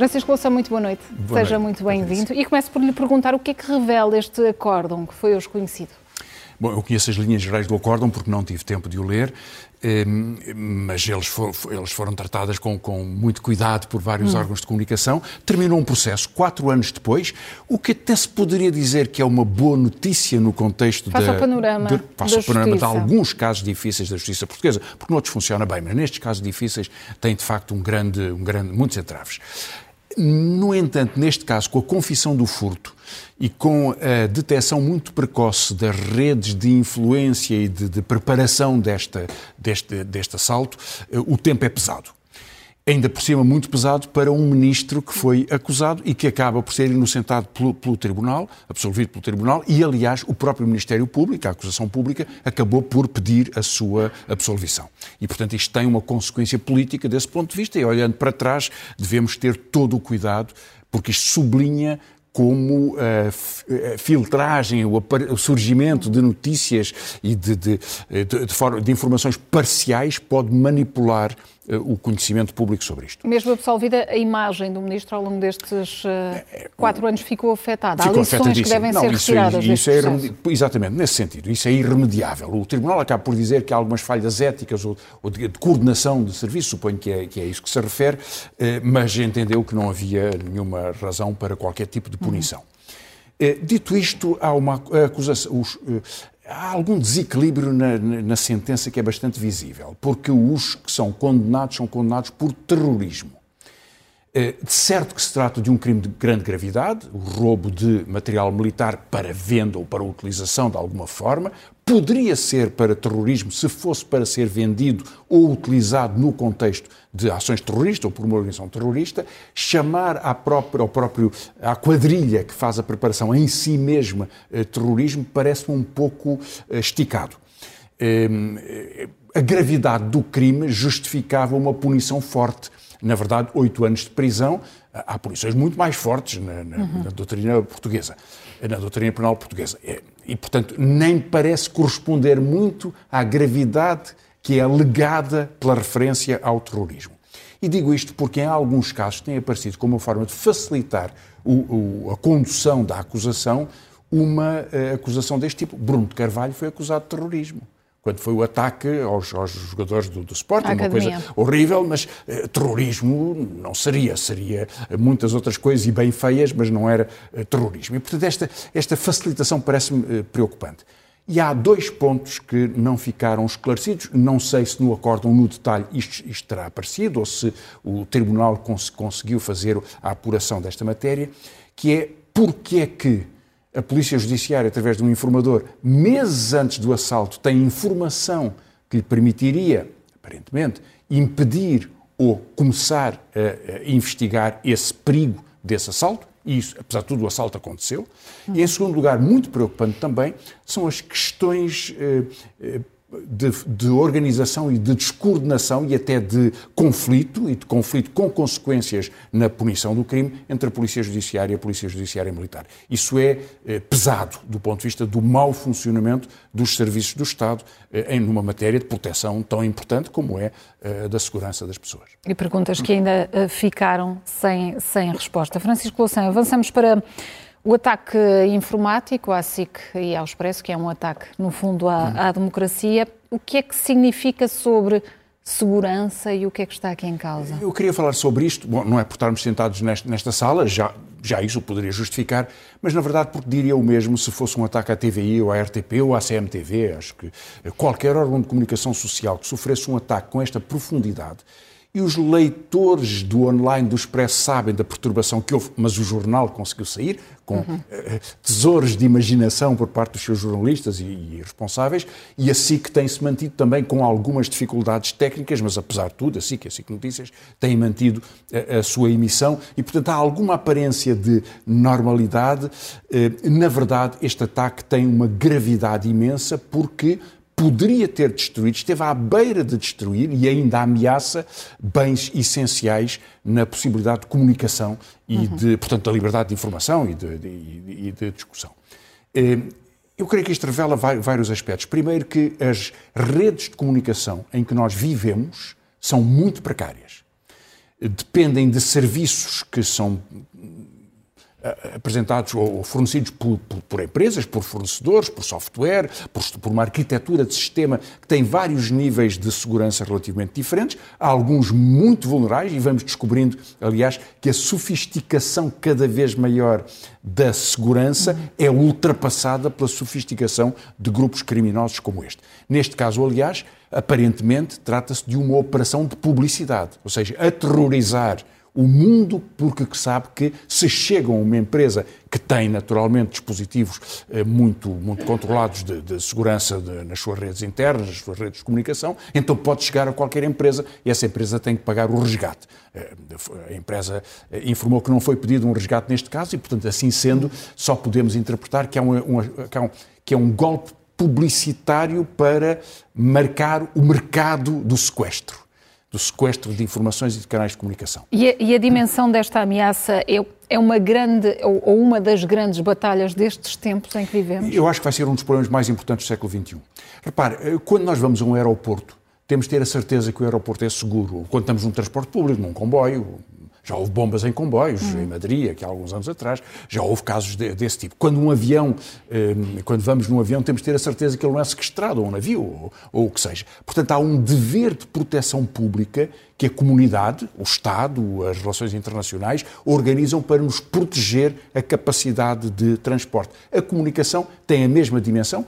Francisco Louçã, muito boa noite. Boa Seja noite. muito bem-vindo. E começo por lhe perguntar o que é que revela este acórdão que foi hoje conhecido. Bom, eu conheço as linhas gerais do acórdão porque não tive tempo de o ler, ehm, mas eles, for, eles foram tratadas com, com, muito cuidado por vários hum. órgãos de comunicação. Terminou um processo quatro anos depois, o que até se poderia dizer que é uma boa notícia no contexto faça da... o panorama de, faça o panorama de alguns casos difíceis da justiça portuguesa, porque noutros funciona bem, mas nestes casos difíceis tem de facto um grande, um grande, muitos entraves. No entanto, neste caso, com a confissão do furto e com a detecção muito precoce das redes de influência e de, de preparação desta, deste, deste assalto, eh, o tempo é pesado ainda por cima muito pesado para um ministro que foi acusado e que acaba por ser inocentado pelo, pelo, Tribunal, absolvido pelo Tribunal, e aliás o próprio Ministério Público, a acusação pública, acabou por pedir a sua absolvição. E portanto isto tem uma consequência política desse ponto de vista e olhando para trás devemos ter todo o cuidado porque isto sublinha como a eh, filtragem, o surgimento de notícias e de, de, de, de informações parciais pode manipular eh, o conhecimento público sobre isto. Mesmo absolvida, a imagem do Ministro ao longo destes uh, quatro anos ficou afetada. Ficou Há lições que devem Não, ser isso, é- retiradas isso é Exatamente, nesse sentido. Isso é irremediável. O Tribunal acaba por dizer que há algumas falhas éticas ou, ou de, de, coordenação de serviço, suponho que é, que é isso que se refere, uh, mas entendeu que não havia nenhuma razão para qualquer tipo de punição. Uhum. Uh, dito isto, há uma acusação. Os, há algum desequilíbrio na, na, sentença que é bastante visível, porque os que são condenados são condenados por terrorismo. Eh, de certo que se trata de um crime de grande gravidade, o roubo de material militar para venda ou para utilização de alguma forma, poderia ser para terrorismo se fosse para ser vendido ou utilizado no contexto de ações terroristas ou por uma organização terrorista, chamar à própria, ao próprio, à quadrilha que faz a preparação em si mesma eh, terrorismo parece-me um pouco eh, esticado. Ehm, eh, a gravidade do crime justificava uma punição forte. Na verdade, oito anos de prisão. Há punições muito mais fortes na, na, uhum. na doutrina portuguesa, na doutrina penal portuguesa. E, portanto, nem parece corresponder muito à gravidade que é legada pela referência ao terrorismo. E digo isto porque, em alguns casos, tem aparecido como uma forma de facilitar o, o, a condução da acusação uma uh, acusação deste tipo. Bruno de Carvalho foi acusado de terrorismo quando foi o ataque aos, aos jogadores do, do Sporting, uma coisa horrível, mas eh, terrorismo não seria, seria muitas outras coisas e bem feias, mas não era eh, terrorismo. E, portanto, esta, esta facilitação parece-me eh, preocupante. E há dois pontos que não ficaram esclarecidos. Não sei se no acórdão, no detalhe, isto, isto terá aparecido ou se o Tribunal cons conseguiu fazer a apuração desta matéria, que é porque é que a Polícia Judiciária, através de um informador, meses antes do assalto, tem informação que lhe permitiria, aparentemente, impedir ou começar a, a investigar esse perigo desse assalto, e isso, apesar de tudo, o assalto aconteceu. E, em segundo lugar, muito preocupante também, são as questões eh, eh, de, de, organização e de descoordenação e até de conflito, e de conflito com consequências na punição do crime entre a Polícia Judiciária e a Polícia Judiciária Militar. Isso é eh, pesado do ponto de vista do mau funcionamento dos serviços do Estado eh, em numa matéria de proteção tão importante como é eh, da segurança das pessoas. E perguntas que ainda eh, ficaram sem, sem resposta. Francisco Louçã, avançamos para o ataque informático à SIC e ao Expresso, que é um ataque, no fundo, à, à, democracia, o que é que significa sobre segurança e o que é que está aqui em causa? Eu queria falar sobre isto, bom, não é por estarmos sentados nesta, nesta sala, já, já isso poderia justificar, mas na verdade porque diria o mesmo se fosse um ataque à TVI ou à RTP ou à CMTV. Acho que qualquer órgão de comunicação social que sofresse um ataque com esta profundidade e os leitores do online do Expresso sabem da perturbação que houve, mas o jornal conseguiu sair com uhum. uh, tesouros de imaginação por parte dos seus jornalistas e, e responsáveis, e a SIC tem-se mantido também com algumas dificuldades técnicas, mas apesar de tudo, a SIC e a SIC Notícias têm mantido a, a sua emissão e, portanto, há alguma aparência de normalidade. Uh, na verdade, este ataque tem uma gravidade imensa porque poderia ter destruído, esteve à beira de destruir e ainda ameaça bens essenciais na possibilidade de comunicação e, uhum. de, portanto, da liberdade de informação e de, de, e de discussão. Eh, eu creio que isto revela vários aspectos. Primeiro, que as redes de comunicação em que nós vivemos são muito precárias. dependem de serviços que são apresentados ou fornecidos por, por, por, empresas, por fornecedores, por software, por, por, uma arquitetura de sistema que tem vários níveis de segurança relativamente diferentes, há alguns muito vulneráveis e vamos descobrindo, aliás, que a sofisticação cada vez maior da segurança é ultrapassada pela sofisticação de grupos criminosos como este. Neste caso, aliás, aparentemente trata-se de uma operação de publicidade, ou seja, aterrorizar o mundo porque sabe que se chegam a uma empresa que tem naturalmente dispositivos eh, muito, muito controlados de, de segurança de, nas suas redes internas, nas suas redes de comunicação, então pode chegar a qualquer empresa e essa empresa tem que pagar o resgate. Eh, a empresa eh, informou que não foi pedido um resgate neste caso e, portanto, assim sendo, só podemos interpretar que é um, que é um, que é um golpe publicitário para marcar o mercado do sequestro do sequestro de informações e de canais de comunicação. E a, e a dimensão desta ameaça é, é uma grande, ou, ou, uma das grandes batalhas destes tempos em que vivemos? Eu acho que vai ser um dos problemas mais importantes do século XXI. Repare, eh, quando nós vamos a um aeroporto, temos de ter a certeza que o aeroporto é seguro. Quando estamos num transporte público, num comboio, já houve bombas em comboios, uhum. em Madrid, aqui há alguns anos atrás, já houve casos de, desse tipo. Quando um avião, eh, quando vamos num avião, temos de ter a certeza que ele não é sequestrado, ou um navio, ou, ou o que seja. Portanto, há um dever de proteção pública que a comunidade, o Estado, as relações internacionais organizam para nos proteger a capacidade de transporte. A comunicação tem a mesma dimensão,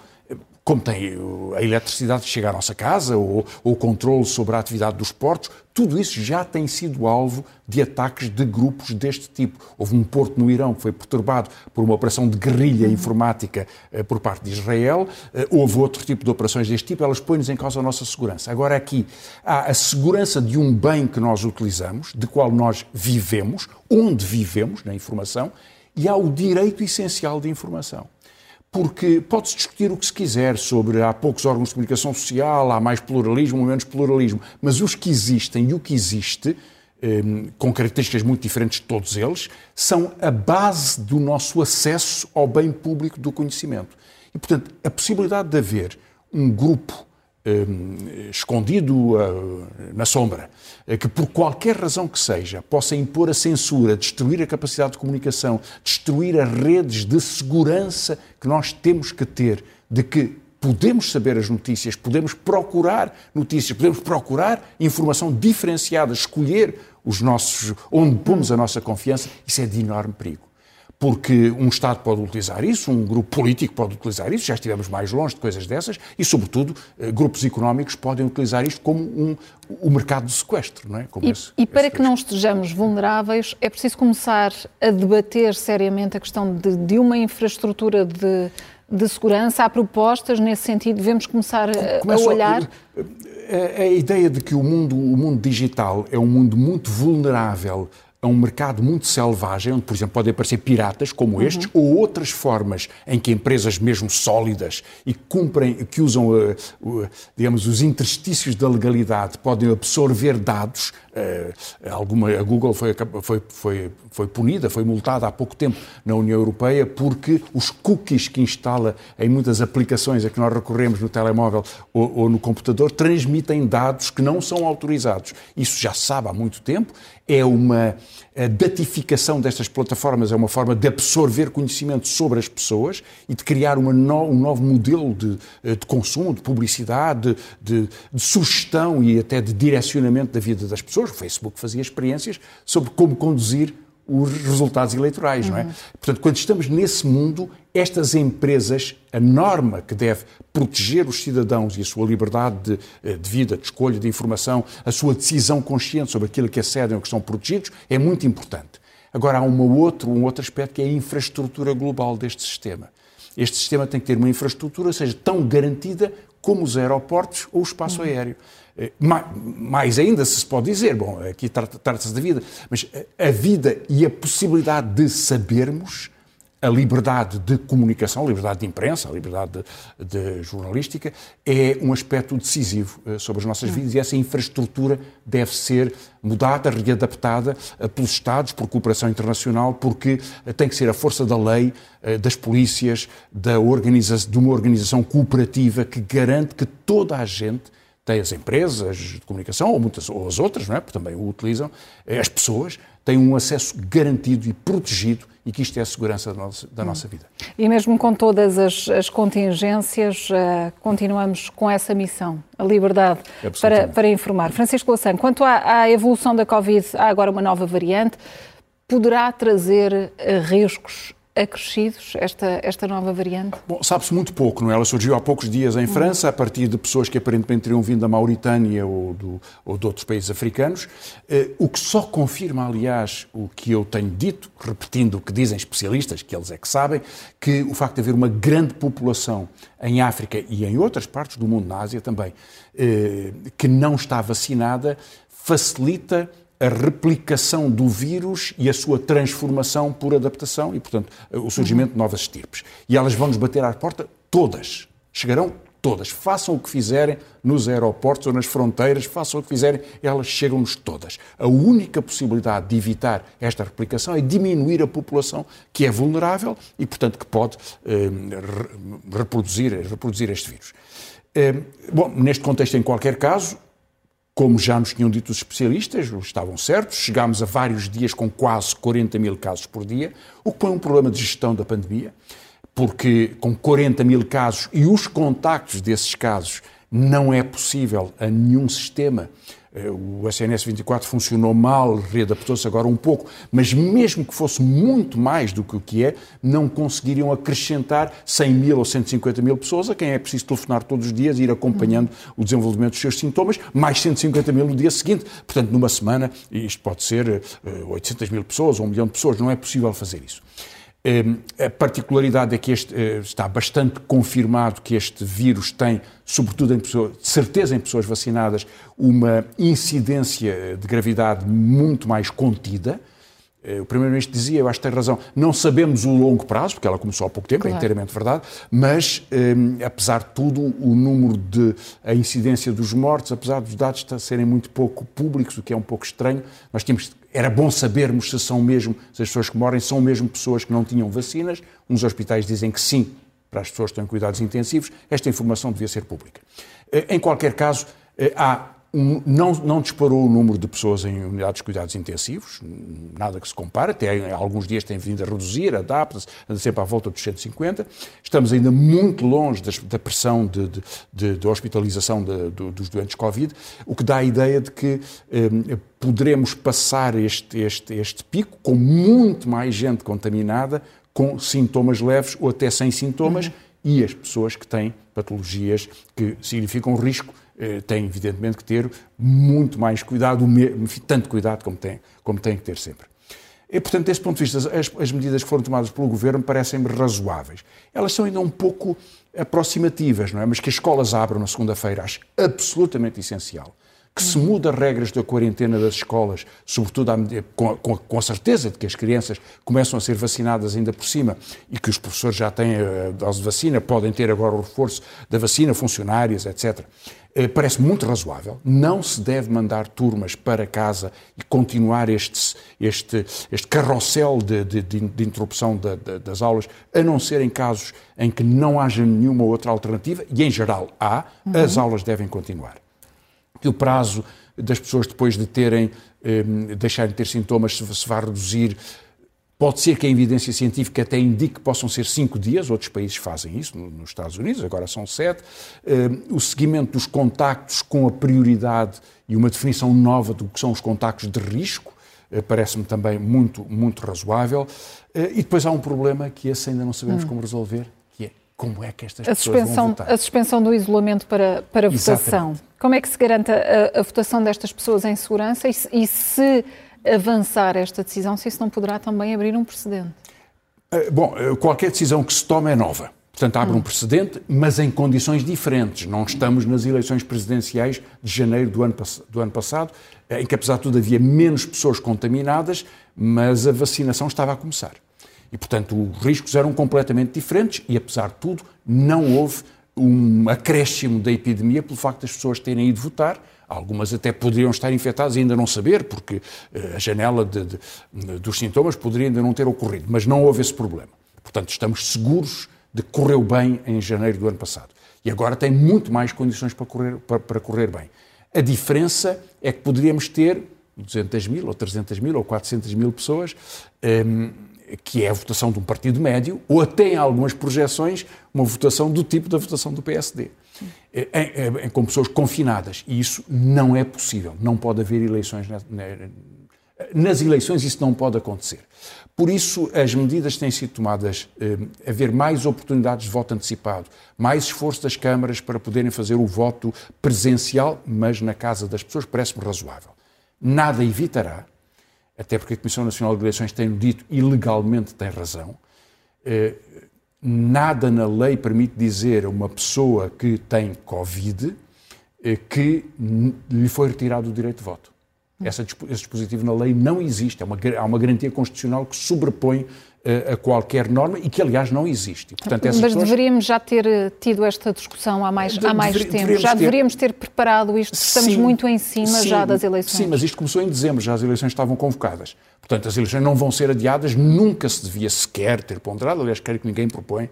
como tem a eletricidade que chega à nossa casa, ou, o controle sobre a atividade dos portos, tudo isso já tem sido alvo de ataques de grupos deste tipo. Houve um porto no Irão que foi perturbado por uma operação de guerrilha informática eh, por parte de Israel, eh, houve outro tipo de operações deste tipo, elas põem-nos em causa a nossa segurança. Agora aqui há a segurança de um bem que nós utilizamos, de qual nós vivemos, onde vivemos, na informação, e há o direito essencial de informação porque pode-se discutir o que se quiser sobre há poucos órgãos de comunicação social, há mais pluralismo ou menos pluralismo, mas os que existem e o que existe, ehm, com características muito diferentes de todos eles, são a base do nosso acesso ao bem público do conhecimento. E, portanto, a possibilidade de haver um grupo escondido eh, na sombra, eh, que por qualquer razão que seja possa impor a censura, destruir a capacidade de comunicação, destruir as redes de segurança que nós temos que ter, de que podemos saber as notícias, podemos procurar notícias, podemos procurar informação diferenciada, escolher os nossos, onde pomos a nossa confiança, isso é de enorme perigo porque um Estado pode utilizar isso, um grupo político pode utilizar isso, já estivemos mais longe de coisas dessas, e, sobretudo, eh, grupos económicos podem utilizar isto como um, o mercado de sequestro. Não é? Como e, esse, e para que não estejamos vulneráveis, é preciso começar a debater seriamente a questão de, de uma infraestrutura de, de segurança. Há propostas nesse sentido, devemos começar a, a olhar. A, a, ideia de que o mundo, o mundo digital é um mundo muito vulnerável a um mercado muito selvagem, onde, por exemplo, podem aparecer piratas como uhum. estes, ou outras formas em que empresas mesmo sólidas e cumprem, que usam, uh, uh, digamos, os interstícios da legalidade, podem absorver dados alguma, a Google foi, foi, foi, foi punida, foi multada há pouco tempo na União Europeia porque os cookies que instala em muitas aplicações a que nós recorremos no telemóvel ou, ou no computador transmitem dados que não são autorizados. Isso já se sabe há muito tempo. É uma datificação destas plataformas, é uma forma de absorver conhecimento sobre as pessoas e de criar no, um novo modelo de, eh, de consumo, de publicidade, de, de sugestão e até de direcionamento da vida das pessoas. O Facebook fazia experiências sobre como conduzir os resultados eleitorais, uhum. não é? Uhum. Portanto, quando estamos nesse mundo, estas empresas, a norma que deve proteger os cidadãos e a sua liberdade de, eh, de, vida, de escolha, de informação, a sua decisão consciente sobre aquilo que acedem ou que estão protegidos, é muito importante. Agora, há uma outro, um outro aspecto que é a infraestrutura global deste sistema. Este sistema tem que ter uma infraestrutura, seja tão garantida como os aeroportos ou o espaço uhum. aéreo. Eh, mais ainda se pode dizer, bom, aqui trata-se da vida, mas a vida e a possibilidade de sabermos a liberdade de comunicação, a liberdade de imprensa, a liberdade de, de jornalística, é um aspecto decisivo eh, sobre as nossas vidas e essa infraestrutura deve ser mudada, readaptada eh, pelos Estados, por cooperação internacional, porque tem que ser a força da lei, das polícias, da organiza de uma organização cooperativa que garante que toda a gente tem as empresas de comunicação, ou, muitas, ou as outras, não é? porque também o utilizam, as pessoas têm um acesso garantido e protegido e que isto é a segurança da nossa, da nossa vida. E mesmo com todas as, as contingências, uh, continuamos com essa missão, a liberdade para, para informar. Francisco Louçã, quanto à, à, evolução da Covid, há agora uma nova variante, poderá trazer uh, riscos acrescidos, esta, esta nova variante? Bom, sabe-se muito pouco, não é? Ela surgiu há poucos dias em França, a partir de pessoas que aparentemente teriam vindo da Mauritânia ou, do, ou de outros países africanos, eh, o que só confirma, aliás, o que eu tenho dito, repetindo o que dizem especialistas, que eles é que sabem, que o facto de haver uma grande população em África e em outras partes do mundo, na Ásia também, eh, que não está vacinada, facilita a replicação do vírus e a sua transformação por adaptação e, portanto, o surgimento de novas estirpes. E elas vão nos bater à porta todas. Chegarão todas. Façam o que fizerem nos aeroportos ou nas fronteiras, façam o que fizerem, elas chegam-nos todas. A única possibilidade de evitar esta replicação é diminuir a população que é vulnerável e, portanto, que pode eh, reproduzir, reproduzir este vírus. Eh, bom, neste contexto, em qualquer caso, como já nos tinham dito os especialistas, estavam certos, chegámos a vários dias com quase 40 mil casos por dia, o que põe um problema de gestão da pandemia, porque com 40 mil casos e os contactos desses casos não é possível a nenhum sistema o SNS 24 funcionou mal, readaptou-se agora um pouco, mas mesmo que fosse muito mais do que o que é, não conseguiriam acrescentar 100 mil ou 150 mil pessoas a quem é preciso telefonar todos os dias e ir acompanhando o desenvolvimento dos seus sintomas, mais 150 mil no dia seguinte. Portanto, numa semana, isto pode ser 800 eh, mil pessoas ou um milhão de pessoas, não é possível fazer isso. Ehm, a particularidade é que este, eh, está bastante confirmado que este vírus tem, sobretudo em pessoas, de certeza em pessoas vacinadas, uma incidência de gravidade muito mais contida. Eh, o Primeiro-Ministro dizia, eu acho que tem razão, não sabemos o longo prazo, porque ela começou há pouco tempo, é claro. é inteiramente verdade, mas, eh, apesar de tudo, o número de, a incidência dos mortos, apesar dos dados serem muito pouco públicos, o que é um pouco estranho, nós tínhamos, era bom sabermos se são mesmo, se as pessoas que morrem são mesmo pessoas que não tinham vacinas, uns hospitais dizem que sim, para as pessoas que estão em cuidados intensivos, esta informação devia ser pública. Eh, em qualquer caso, eh, há não, não disparou o número de pessoas em unidades de cuidados intensivos, nada que se compare, até alguns dias tem vindo a reduzir, adapta-se, anda sempre à volta dos 150. Estamos ainda muito longe da pressão de, de, de hospitalização de, de, dos doentes Covid, o que dá a ideia de que eh, poderemos passar este, este, este pico com muito mais gente contaminada, com sintomas leves ou até sem sintomas, uhum. e as pessoas que têm patologias que significam risco eh, têm, evidentemente, que ter muito mais cuidado, tanto cuidado como têm, como têm que ter sempre. E, portanto, desse ponto de vista, as, as medidas que foram tomadas pelo Governo parecem-me razoáveis. Elas são ainda um pouco aproximativas, não é? Mas que as escolas abram na segunda-feira, acho absolutamente essencial que se muda regras da quarentena das escolas, sobretudo com, com, a certeza de que as crianças começam a ser vacinadas ainda por cima e que os professores já têm a dose de vacina, podem ter agora o reforço da vacina, funcionários, etc. Eh, parece muito razoável. Não se deve mandar turmas para casa e continuar este, este, este carrossel de, de, de interrupção de, de, das aulas, a não ser em casos em que não haja nenhuma outra alternativa, e em geral há, uhum. as aulas devem continuar que o prazo das pessoas depois de terem, eh, deixarem de ter sintomas se, se vai reduzir. Pode ser que a evidência científica até indique que possam ser cinco dias, outros países fazem isso, nos Estados Unidos, agora são sete. Eh, o seguimento dos contactos com a prioridade e uma definição nova do que são os contactos de risco, eh, parece-me também muito, muito razoável. Eh, e depois há um problema que esse ainda não sabemos hum. como resolver, como é que estas a pessoas suspensão, vão votar. A suspensão do isolamento para, para votação. Como é que se garante a, a votação destas pessoas em segurança e, e, se avançar esta decisão, se isso não poderá também abrir um precedente? Eh, bom, eh, qualquer decisão que se tome é nova. Portanto, abre hum. um precedente, mas em condições diferentes. Não estamos nas eleições presidenciais de janeiro do ano, do ano passado, eh, em que, apesar de tudo, havia menos pessoas contaminadas, mas a vacinação estava a começar. E, portanto, os riscos eram completamente diferentes e, apesar de tudo, não houve um acréscimo da epidemia pelo facto das pessoas terem ido votar. Algumas até poderiam estar infectadas e ainda não saber, porque eh, a janela de, de, dos sintomas poderia ainda não ter ocorrido. Mas não houve esse problema. Portanto, estamos seguros de que correu bem em janeiro do ano passado. E agora tem muito mais condições para correr, para, para correr bem. A diferença é que poderíamos ter 200 mil, ou 300 mil, ou 400 mil pessoas, um, que é a votação de um partido médio, ou até em algumas projeções, uma votação do tipo da votação do PSD, em, em, com pessoas confinadas. E isso não é possível. Não pode haver eleições. Nas eleições isso não pode acontecer. Por isso, as medidas têm sido tomadas, eh, haver mais oportunidades de voto antecipado, mais esforço das câmaras para poderem fazer o voto presencial, mas na casa das pessoas, parece-me razoável. Nada evitará até porque a Comissão Nacional de Eleições tem dito e legalmente tem razão, eh, nada na lei permite dizer a uma pessoa que tem Covid eh, que lhe foi retirado o direito de voto. Esse dispositivo na lei não existe. É uma, há uma garantia constitucional que sobrepõe a qualquer norma e que, aliás, não existe. portanto, Mas pessoas... deveríamos já ter eh, tido esta discussão há mais, há mais tempo. Já deveríamos ter preparado isto. Estamos sim, muito em cima sim, já das eleições. Sim, mas isto começou em dezembro, já as eleições estavam convocadas. Portanto, as eleições não vão ser adiadas, nunca se devia sequer ter ponderado, aliás, quero que ninguém propõe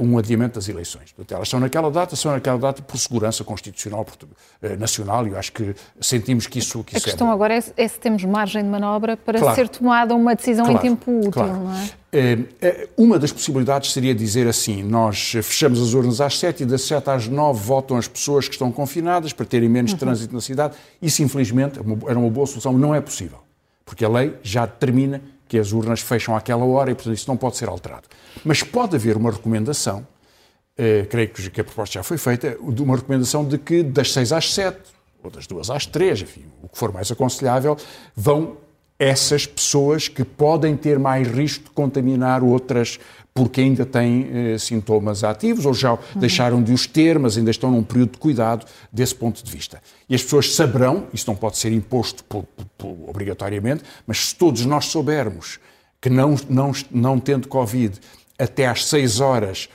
um adiamento das eleições. Portanto, elas são naquela data, são naquela data por segurança constitucional uh, nacional e eu acho que sentimos que isso, que isso A questão é agora é, é, se temos margem de manobra para claro. ser tomada uma decisão claro. em tempo útil, claro. não é? Uh, uma das possibilidades seria dizer assim: nós fechamos as urnas às 7 e das 7 às 9 votam as pessoas que estão confinadas para terem menos uhum. trânsito na cidade. Isso, infelizmente, é era uma boa solução, não é possível, porque a lei já determina que as urnas fecham àquela hora e, portanto, isso não pode ser alterado. Mas pode haver uma recomendação, eh, creio que a proposta já foi feita, de uma recomendação de que das 6 às 7, ou das 2 às 3, enfim, o que for mais aconselhável, vão essas pessoas que podem ter mais risco de contaminar outras porque ainda têm eh, sintomas ativos ou já uhum. deixaram de os ter, mas ainda estão num período de cuidado desse ponto de vista. E as pessoas saberão, isso não pode ser imposto por, por, por, obrigatoriamente, mas se todos nós soubermos que não, não, não tendo Covid até às 6 horas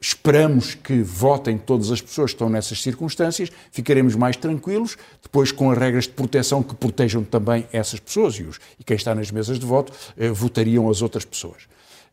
esperamos que votem todas as pessoas que estão nessas circunstâncias, ficaremos mais tranquilos, depois com as regras de proteção que protejam também essas pessoas e, os, e quem está nas mesas de voto eh, votariam as outras pessoas.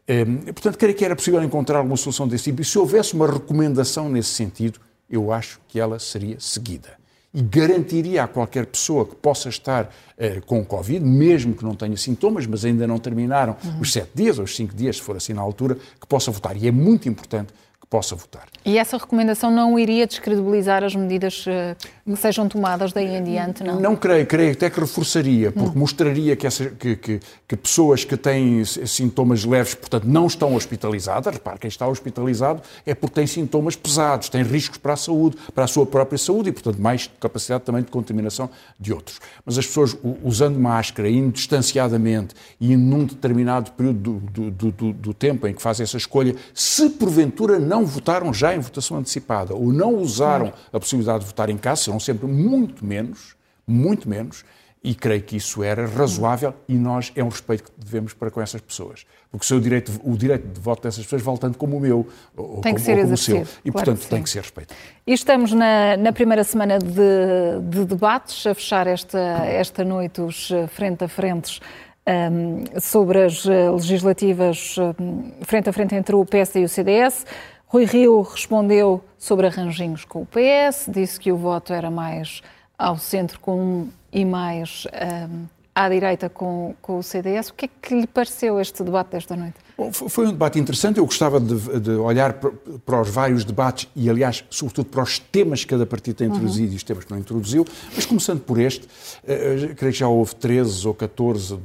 Ehm, portanto, creio que era possível encontrar uma solução desse tipo. E se houvesse uma recomendação nesse sentido, eu acho que ela seria seguida. E garantiria a qualquer pessoa que possa estar uh, com Covid, mesmo que não tenha sintomas, mas ainda não terminaram uhum. os sete dias ou os cinco dias, se for assim na altura, que possa votar. E é muito importante possa votar. E essa recomendação não iria descredibilizar as medidas eh, que sejam tomadas daí em diante, não? Não creio, creio até que reforçaria, porque hum. mostraria que, essa, que, que, que, pessoas que têm sintomas leves, portanto, não estão hospitalizadas, repare, quem está hospitalizado é porque tem sintomas pesados, tem riscos para a saúde, para a sua própria saúde e, portanto, mais capacidade também de contaminação de outros. Mas as pessoas usando máscara, indo distanciadamente e num determinado período do, do, do, do tempo em que fazem essa escolha, se porventura não não votaram já em votação antecipada ou não usaram claro. a possibilidade de votar em casa, serão sempre muito menos, muito menos, e creio que isso era razoável e nós é um respeito que devemos para com essas pessoas. Porque o, seu direito, o direito de voto dessas pessoas vale tanto como o meu ou, tem que ser ou como o seu. E, claro portanto, tem que ser respeitado. E estamos na, na primeira semana de, de, debates, a fechar esta, esta noite os eh, frente a frentes um, sobre as eh, legislativas um, frente a frente entre o PS e o CDS. Rui Rio respondeu sobre arranjinhos com o PS, disse que o voto era mais ao centro com e mais um, à direita com, com o CDS. O que é que lhe pareceu este debate desta noite? Bom, foi um debate interessante. Eu gostava de, de olhar para, para, os vários debates e, aliás, sobretudo para os temas que cada partido tem introduzido uhum. e os temas que não introduziu. Mas começando por este, uh, creio que já houve 13 ou 14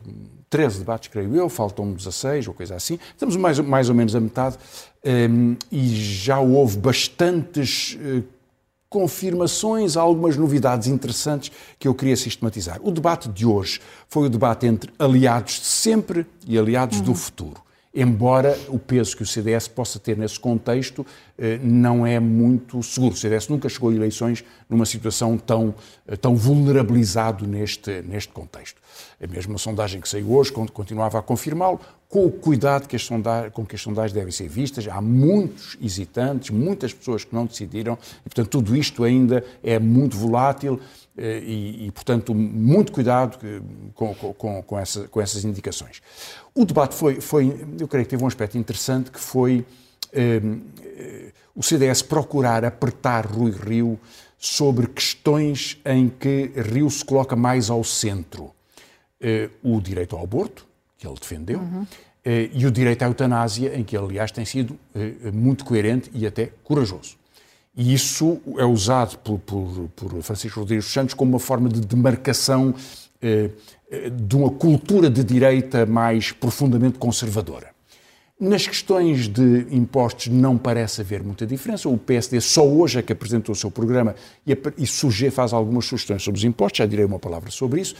13 debates, creio eu, faltam 16 ou coisa assim. Estamos mais, mais ou menos a metade um, e já houve bastantes uh, confirmações, algumas novidades interessantes que eu queria sistematizar. O debate de hoje foi o debate entre aliados de sempre e aliados uhum. do futuro embora o peso que o CDS possa ter nesse contexto eh, não é muito seguro. O CDS nunca chegou a eleições numa situação tão, eh, tão vulnerabilizado neste, neste contexto. A mesma sondagem que saiu hoje continuava a confirmá-lo, com o cuidado que com que as sondagens devem ser vistas. Há muitos hesitantes, muitas pessoas que não decidiram, e, portanto, tudo isto ainda é muito volátil e, e portanto, muito cuidado com, com, com, essa, com essas indicações. O debate foi, foi, eu creio que teve um aspecto interessante que foi eh, o CDS procurar apertar Rui Rio sobre questões em que Rio se coloca mais ao centro. Eh, o direito ao aborto, que ele defendeu, uhum. e o direito à eutanásia, em que ele, aliás, tem sido eh, muito coerente e até corajoso. E isso é usado por, por, por Francisco Rodrigues Santos como uma forma de demarcação de uma cultura de direita mais profundamente conservadora. Nas questões de impostos não parece haver muita diferença. O PSD só hoje é que apresentou o seu programa e, e suge, faz algumas sugestões sobre os impostos, já direi uma palavra sobre isso.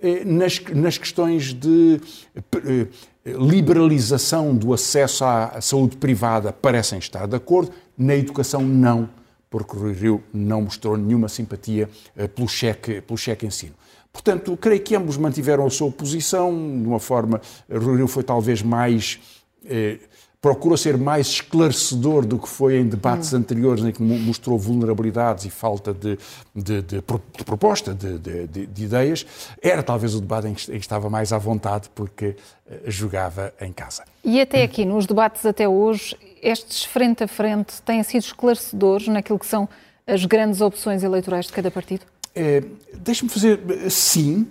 Eh, nas, nas questões de eh, liberalização do acesso à saúde privada parecem estar de acordo, na educação não, porque Rui Rio não mostrou nenhuma simpatia eh, pelo cheque, pelo cheque ensino. Portanto, creio que ambos mantiveram a sua posição de uma forma. Rui Rio foi talvez mais eh, procura ser mais esclarecedor do que foi em debates hum. anteriores, em que mostrou vulnerabilidades e falta de, de, de, de proposta, de, ideias. Era talvez o debate em que estava mais à vontade, porque eh, jogava em casa. E até aqui, nos debates até hoje, estes frente a frente têm sido esclarecedores naquilo que são as grandes opções eleitorais de cada partido? É, Deixe-me fazer sim,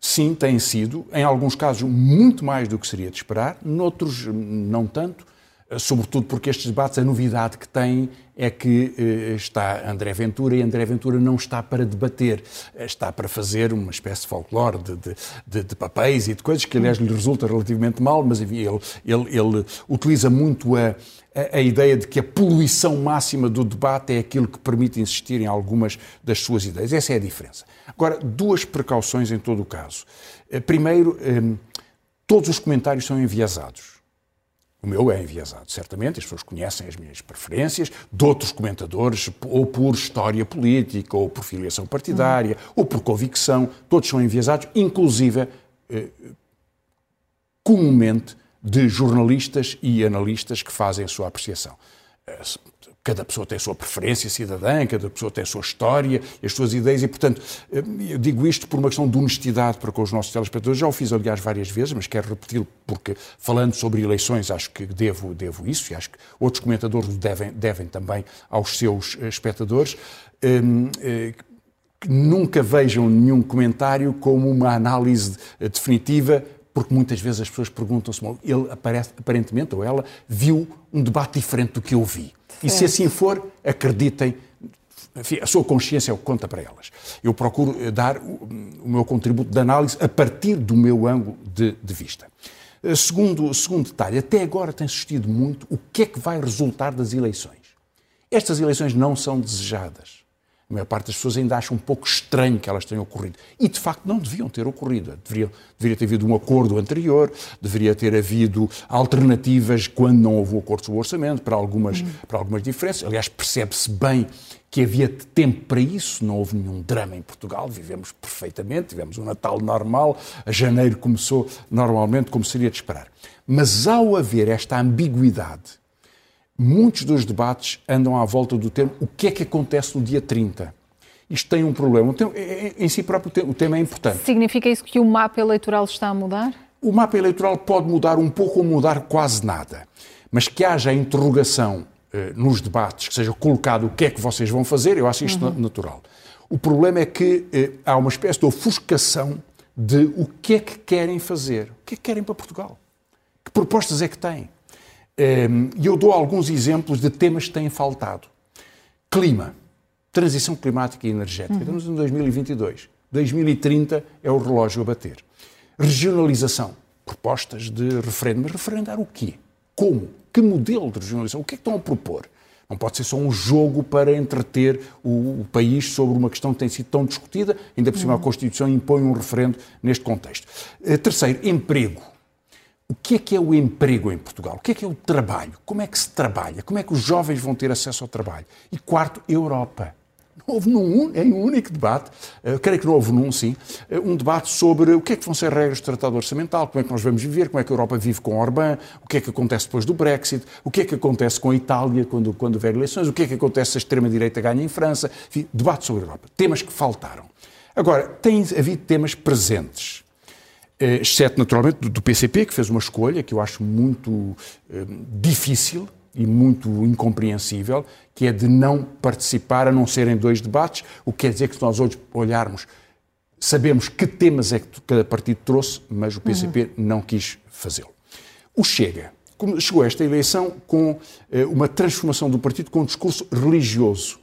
Sim, têm sido, em alguns casos, muito mais do que seria de esperar, noutros, não tanto, sobretudo porque estes debates, a novidade que têm é que eh, está André Ventura e André Ventura não está para debater, eh, está para fazer uma espécie de folclore de, de, de, de papéis e de coisas que, aliás, lhe resulta relativamente mal, mas enfim, ele, ele, ele utiliza muito a, a, a, ideia de que a poluição máxima do debate é aquilo que permite insistir em algumas das suas ideias. Essa é a diferença. Agora, duas precauções em todo o caso. Eh, primeiro, eh, todos os comentários são enviesados. O meu é enviesado, certamente, as pessoas conhecem as minhas preferências, de outros comentadores, ou por história política, ou por filiação partidária, uhum. ou por convicção, todos são enviesados, inclusive, eh, comumente, de jornalistas e analistas que fazem a sua apreciação. Cada pessoa tem a sua preferência cidadã, cada pessoa tem a sua história, as suas ideias, e, portanto, eu digo isto por uma questão de honestidade para com os nossos telespectadores. Já o fiz, aliás, várias vezes, mas quero repeti-lo porque, falando sobre eleições, acho que devo, devo isso, e acho que outros comentadores devem, devem também aos seus eh, espectadores. Hum, eh, nunca vejam nenhum comentário como uma análise definitiva porque muitas vezes as pessoas perguntam-se, ele aparece, aparentemente, ou ela, viu um debate diferente do que eu vi. E se assim for, acreditem, enfim, a sua consciência é o que conta para elas. Eu procuro eh, dar o, o meu contributo de análise a partir do meu ângulo de, de vista. Eh, segundo, segundo detalhe, até agora tem sucedido muito o que é que vai resultar das eleições. Estas eleições não são desejadas. A maior parte das pessoas ainda acha um pouco estranho que elas tenham ocorrido. E, de facto, não deviam ter ocorrido. Deveria, deveria ter havido um acordo anterior, deveria ter havido alternativas quando não houve um acordo sobre o orçamento, para algumas, para algumas diferenças. Aliás, percebe-se bem que havia tempo para isso, não houve nenhum drama em Portugal, vivemos perfeitamente, tivemos um Natal normal, a janeiro começou normalmente como seria de esperar. Mas ao haver esta ambiguidade muitos dos debates andam à volta do tema o que é que acontece no dia 30. Isto tem um problema. É, é, em si próprio, o tema é importante. Significa isso que o mapa eleitoral está a mudar? O mapa eleitoral pode mudar um pouco ou mudar quase nada. Mas que haja interrogação eh, nos debates, que seja colocado o que é que vocês vão fazer, eu acho isto uhum. natural. O problema é que eh, há uma espécie de ofuscação de o que é que querem fazer. O que é que querem para Portugal? Que propostas é que têm? Ehm, e eu dou alguns exemplos de temas que têm faltado. Clima, transição climática e energética. Uhum. Estamos em 2022. 2030 é o relógio a bater. Regionalização, propostas de referendo. Mas referendar o quê? Como? Que modelo de regionalização? O que é que estão a propor? Não pode ser só um jogo para entreter o, o, país sobre uma questão que tem sido tão discutida, ainda por cima uhum. a Constituição impõe um referendo neste contexto. Uh, terceiro, emprego. O que é que é o emprego em Portugal? O que é que é o trabalho? Como é que se trabalha? Como é que os jovens vão ter acesso ao trabalho? E quarto, Europa. Não houve num, em um único debate, uh, creio que não houve num, sim, uh, um debate sobre o que é que vão ser regras do Tratado Orçamental, como é que nós vamos viver, como é que a Europa vive com Orbán, o que é que acontece depois do Brexit, o que é que acontece com a Itália quando, quando houver eleições, o que é que acontece se a extrema-direita ganha em França. Enfim, debate sobre a Europa. Temas que faltaram. Agora, tem havido temas presentes eh, exceto naturalmente do PCP, que fez uma escolha que eu acho muito eh, difícil, e muito incompreensível, que é de não participar, a não ser em dois debates, o que quer dizer que se nós hoje olharmos, sabemos que temas é que cada partido trouxe, mas o PCP uhum. não quis fazê-lo. O Chega chegou a esta eleição com eh, uma transformação do partido com um discurso religioso.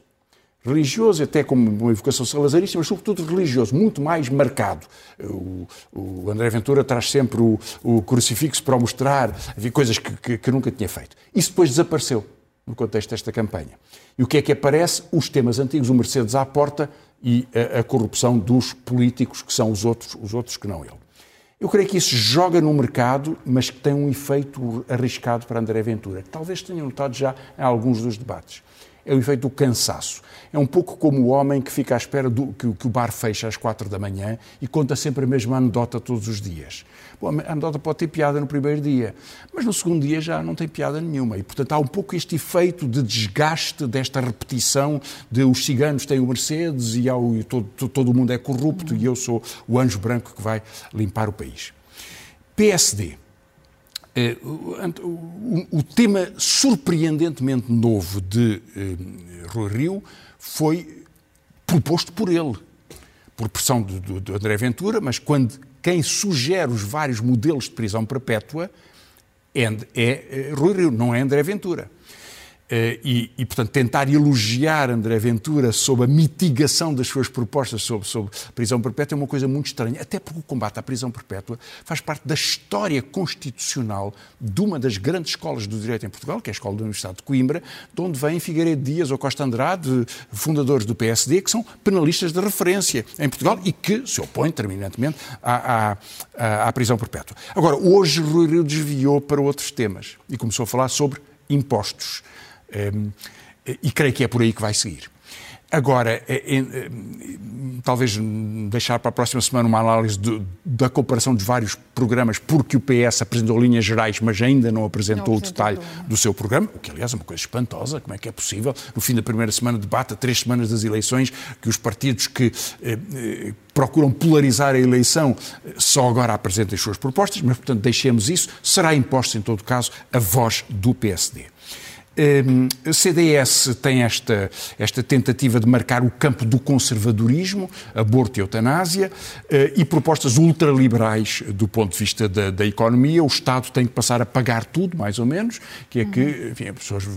Religioso, até como uma evocação salazarista, mas sobretudo religioso, muito mais marcado. O, o André Ventura traz sempre o, o, crucifixo para mostrar, havia coisas que, que, que nunca tinha feito. Isso depois desapareceu no contexto desta campanha. E o que é que aparece? Os temas antigos, o Mercedes à porta e a, a corrupção dos políticos, que são os outros, os outros que não ele. Eu creio que isso joga no mercado, mas que tem um efeito arriscado para André Ventura, talvez tenha notado já em alguns dos debates. É o efeito do cansaço. É um pouco como o homem que fica à espera do, que, que o bar fecha às quatro da manhã e conta sempre a mesma anedota todos os dias. Bom, a anedota pode ter piada no primeiro dia, mas no segundo dia já não tem piada nenhuma. E, portanto, há um pouco este efeito de desgaste desta repetição de os ciganos têm o Mercedes e, ao, e todo, todo, o mundo é corrupto e eu sou o anjo branco que vai limpar o país. PSD. Eh, o, tema surpreendentemente novo de eh, Rui Rio foi proposto por ele, por pressão de André Ventura, mas quando quem sugere os vários modelos de prisão perpétua é, é, é Rui Rio, não é André Ventura. Eh, e, e, portanto, tentar elogiar André Ventura sobre a mitigação das suas propostas sobre, sobre prisão perpétua é uma coisa muito estranha, até porque o combate à prisão perpétua faz parte da história constitucional de uma das grandes escolas do direito em Portugal, que é a Escola da Universidade de Coimbra, de onde vêm Figueiredo Dias ou Costa Andrade, fundadores do PSD, que são penalistas de referência em Portugal e que se opõem terminantemente à, à, à prisão perpétua. Agora, hoje Rui Rio desviou para outros temas e começou a falar sobre impostos. Ehm, e creio que é por aí que vai seguir. Agora, é, é, talvez deixar para a próxima semana uma análise de, da comparação dos vários programas, porque o PS apresentou linhas gerais, mas ainda não apresentou não o detalhe do seu programa, o que, aliás, é uma coisa espantosa. Como é que é possível, no fim da primeira semana de debate, a três semanas das eleições, que os partidos que eh, eh, procuram polarizar a eleição eh, só agora apresentem as suas propostas, mas, portanto, deixemos isso. Será imposto, em todo caso, a voz do PSD. Ehm, a CDS tem esta, esta tentativa de marcar o campo do conservadorismo, aborto e eutanásia, eh, e propostas ultraliberais do ponto de vista da, da, economia. O Estado tem que passar a pagar tudo, mais ou menos, que é que enfim, as pessoas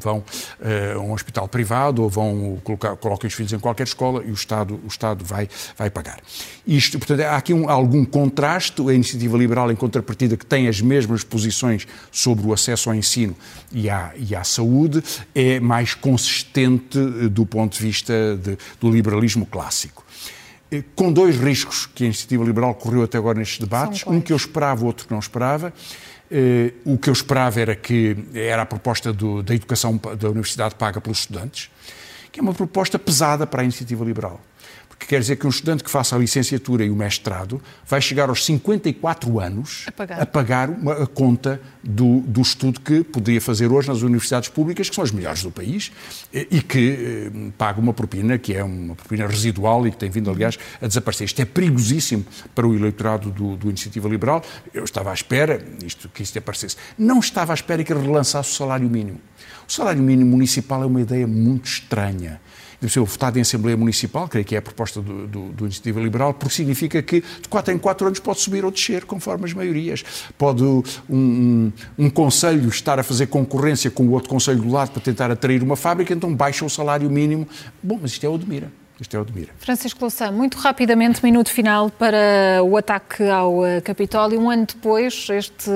vão eh, a um hospital privado ou vão colocar, colocam os filhos em qualquer escola e o Estado, o Estado vai, vai pagar. Isto, portanto, há aqui um, algum contraste. A iniciativa liberal, em contrapartida, que tem as mesmas posições sobre o acesso ao ensino e à e à saúde é mais consistente eh, do ponto de vista de, do liberalismo clássico. Eh, com dois riscos que a iniciativa liberal correu até agora nestes debates, um que eu esperava, outro que não esperava. Uh, o que eu esperava era que era a proposta do, da educação da universidade paga pelos estudantes, que é uma proposta pesada para a iniciativa liberal que quer dizer que um estudante que faça a licenciatura e o mestrado vai chegar aos 54 anos a pagar, a pagar uma, a conta do, do estudo que poderia fazer hoje nas universidades públicas, que são as melhores do país, e que eh, paga uma propina que é uma propina residual e que tem vindo, aliás, a desaparecer. Isto é perigosíssimo para o eleitorado do, do Iniciativa Liberal. Eu estava à espera isto, que isto aparecesse. Não estava à espera que ele relançasse o salário mínimo. O salário mínimo municipal é uma ideia muito estranha deve ser votado em Assembleia Municipal, creio que é a proposta do, do, do, Iniciativa Liberal, porque significa que de 4 em 4 anos pode subir ou descer, conforme as maiorias. Pode um, um, um Conselho estar a fazer concorrência com o outro Conselho do lado para tentar atrair uma fábrica, então baixa o salário mínimo. Bom, mas isto é o de mira. Isto é o de mira. Francisco Louçã, muito rapidamente, minuto final para o ataque ao eh, Capitólio. Um ano depois, este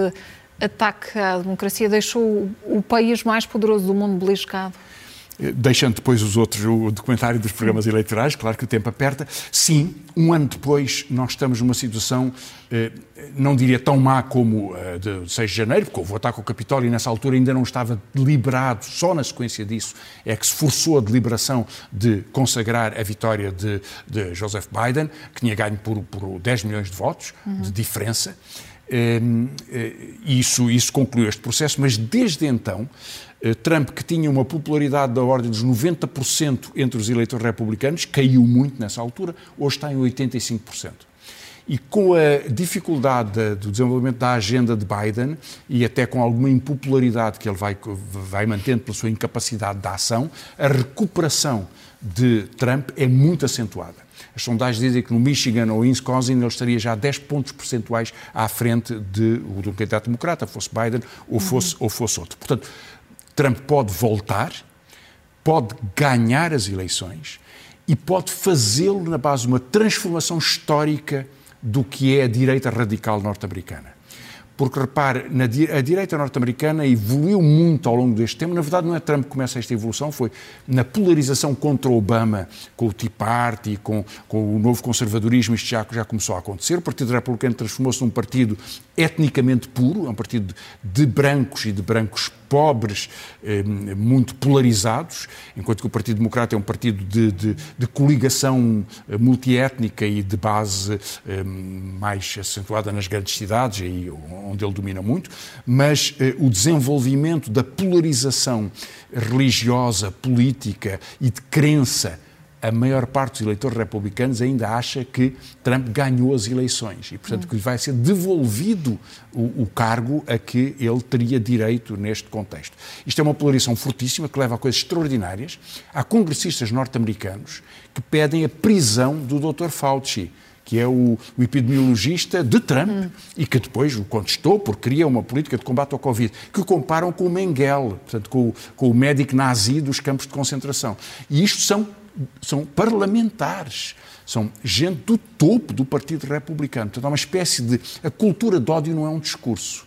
ataque à democracia deixou o país mais poderoso do mundo beliscado deixando depois os outros, o documentário dos programas eleitorais, claro que o tempo aperta. Sim, um ano depois nós estamos numa situação, eh, não diria tão má como a de 6 de janeiro, porque houve o ataque ao Capitólio e nessa altura ainda não estava deliberado, só na sequência disso é que se forçou a deliberação de consagrar a vitória de, de Joseph Biden, que tinha ganho por, por 10 milhões de votos uhum. de diferença. Ehm, eh, isso, isso concluiu este processo, mas desde então Trump, que tinha uma popularidade da ordem dos 90% entre os eleitores republicanos, caiu muito nessa altura, hoje está em 85%. E com a dificuldade do desenvolvimento da agenda de Biden e até com alguma impopularidade que ele vai, vai mantendo pela sua incapacidade de ação, a recuperação de Trump é muito acentuada. As sondagens dizem que no Michigan ou em Wisconsin ele estaria já 10 pontos percentuais à frente de, do candidato democrata, fosse Biden ou fosse, uhum. ou fosse outro. Portanto, Trump pode voltar, pode ganhar as eleições e pode fazê-lo na base de uma transformação histórica do que é a direita radical norte-americana. Porque, repare, na, a direita norte-americana evoluiu muito ao longo deste tempo. Na verdade, não é Trump que começa esta evolução, foi na polarização contra Obama, com o Tea Party, com, com o novo conservadorismo, isto já, já começou a acontecer. O Partido Republicano transformou-se num partido etnicamente puro, é um partido de brancos e de brancos pobres, eh, muito polarizados, enquanto que o Partido Democrata é um partido de, de, de coligação eh, multiétnica e de base eh, mais acentuada nas grandes cidades, aí onde ele domina muito, mas o desenvolvimento da polarização religiosa, política e de crença a maior parte dos eleitores republicanos ainda acha que Trump ganhou as eleições e, portanto, que lhe vai ser devolvido o, o, cargo a que ele teria direito neste contexto. Isto é uma polarização fortíssima que leva a coisas extraordinárias. Há congressistas norte-americanos que pedem a prisão do Dr. Fauci que é o, o, epidemiologista de Trump hum. e que depois o contestou porque queria uma política de combate ao Covid, que o comparam com o Mengele, portanto, com, com o médico nazi dos campos de concentração. E isto são são parlamentares, são gente do topo do Partido Republicano. Portanto, há uma espécie de. A cultura de ódio não é um discurso,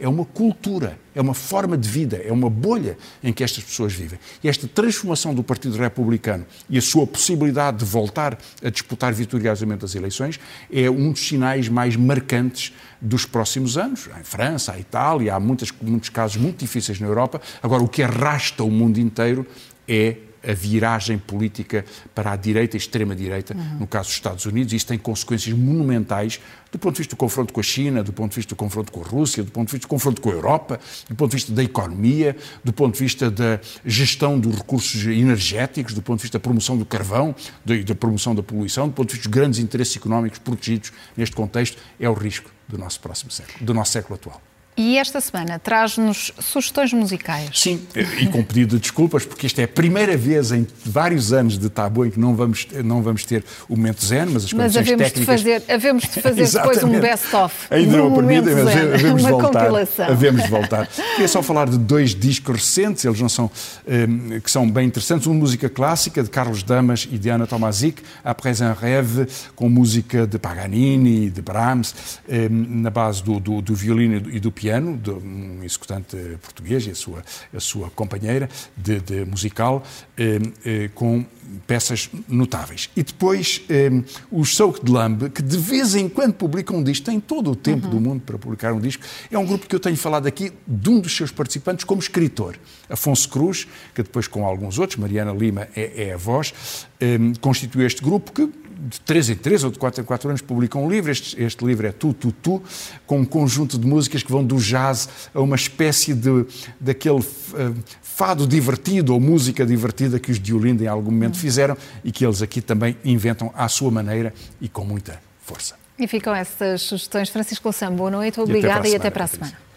é uma cultura, é uma forma de vida, é uma bolha em que estas pessoas vivem. E esta transformação do Partido Republicano e a sua possibilidade de voltar a disputar vitoriosamente as eleições é um dos sinais mais marcantes dos próximos anos. Em França, em Itália, há muitos, muitos casos muito difíceis na Europa. Agora, o que arrasta o mundo inteiro é a viragem política para a direita e extrema-direita, uhum. no caso dos Estados Unidos, e isso tem consequências monumentais do ponto de vista do confronto com a China, do ponto de vista do confronto com a Rússia, do ponto de vista do confronto com a Europa, do ponto de vista da economia, do ponto de vista da gestão dos recursos energéticos, do ponto de vista da promoção do carvão, da promoção da poluição, do ponto de vista dos grandes interesses económicos protegidos neste contexto, é o risco do nosso próximo século, do nosso século atual. E esta semana traz-nos sugestões musicais. Sim, e com pedido de desculpas, porque esta é a primeira vez em vários anos de Tabu em que não vamos, não vamos ter o momento zen, mas as mas condições técnicas... De fazer, havemos de fazer depois um best-of. Ainda não permitem, mas havemos de voltar. Compilação. Havemos de voltar. Queria só falar de dois discos recentes, eles não são, um, que são bem interessantes. Uma música clássica de Carlos Damas e Diana Tomazic, Après un rêve, com música de Paganini, de Brahms, um, na base do, do, do violino e do piano, de um executante português e a sua, a sua companheira de, de musical, eh, eh, com peças notáveis. E depois eh, os Soak de Lambe, que de vez em quando publicam um disco, têm todo o tempo uhum. do mundo para publicar um disco. É um grupo que eu tenho falado aqui de um dos seus participantes como escritor. Afonso Cruz, que depois com alguns outros, Mariana Lima é, é a voz, eh, constituiu este grupo que de 3 em 3 ou de 4 em 4 anos publicam um livro. Este, este, livro é Tu, Tu, Tu, com um conjunto de músicas que vão do jazz a uma espécie de daquele uh, fado divertido ou música divertida que os de Olinda em algum momento fizeram e que eles aqui também inventam à sua maneira e com muita força. E ficam essas sugestões. Francisco Louçã, boa noite, obrigada e até para a semana.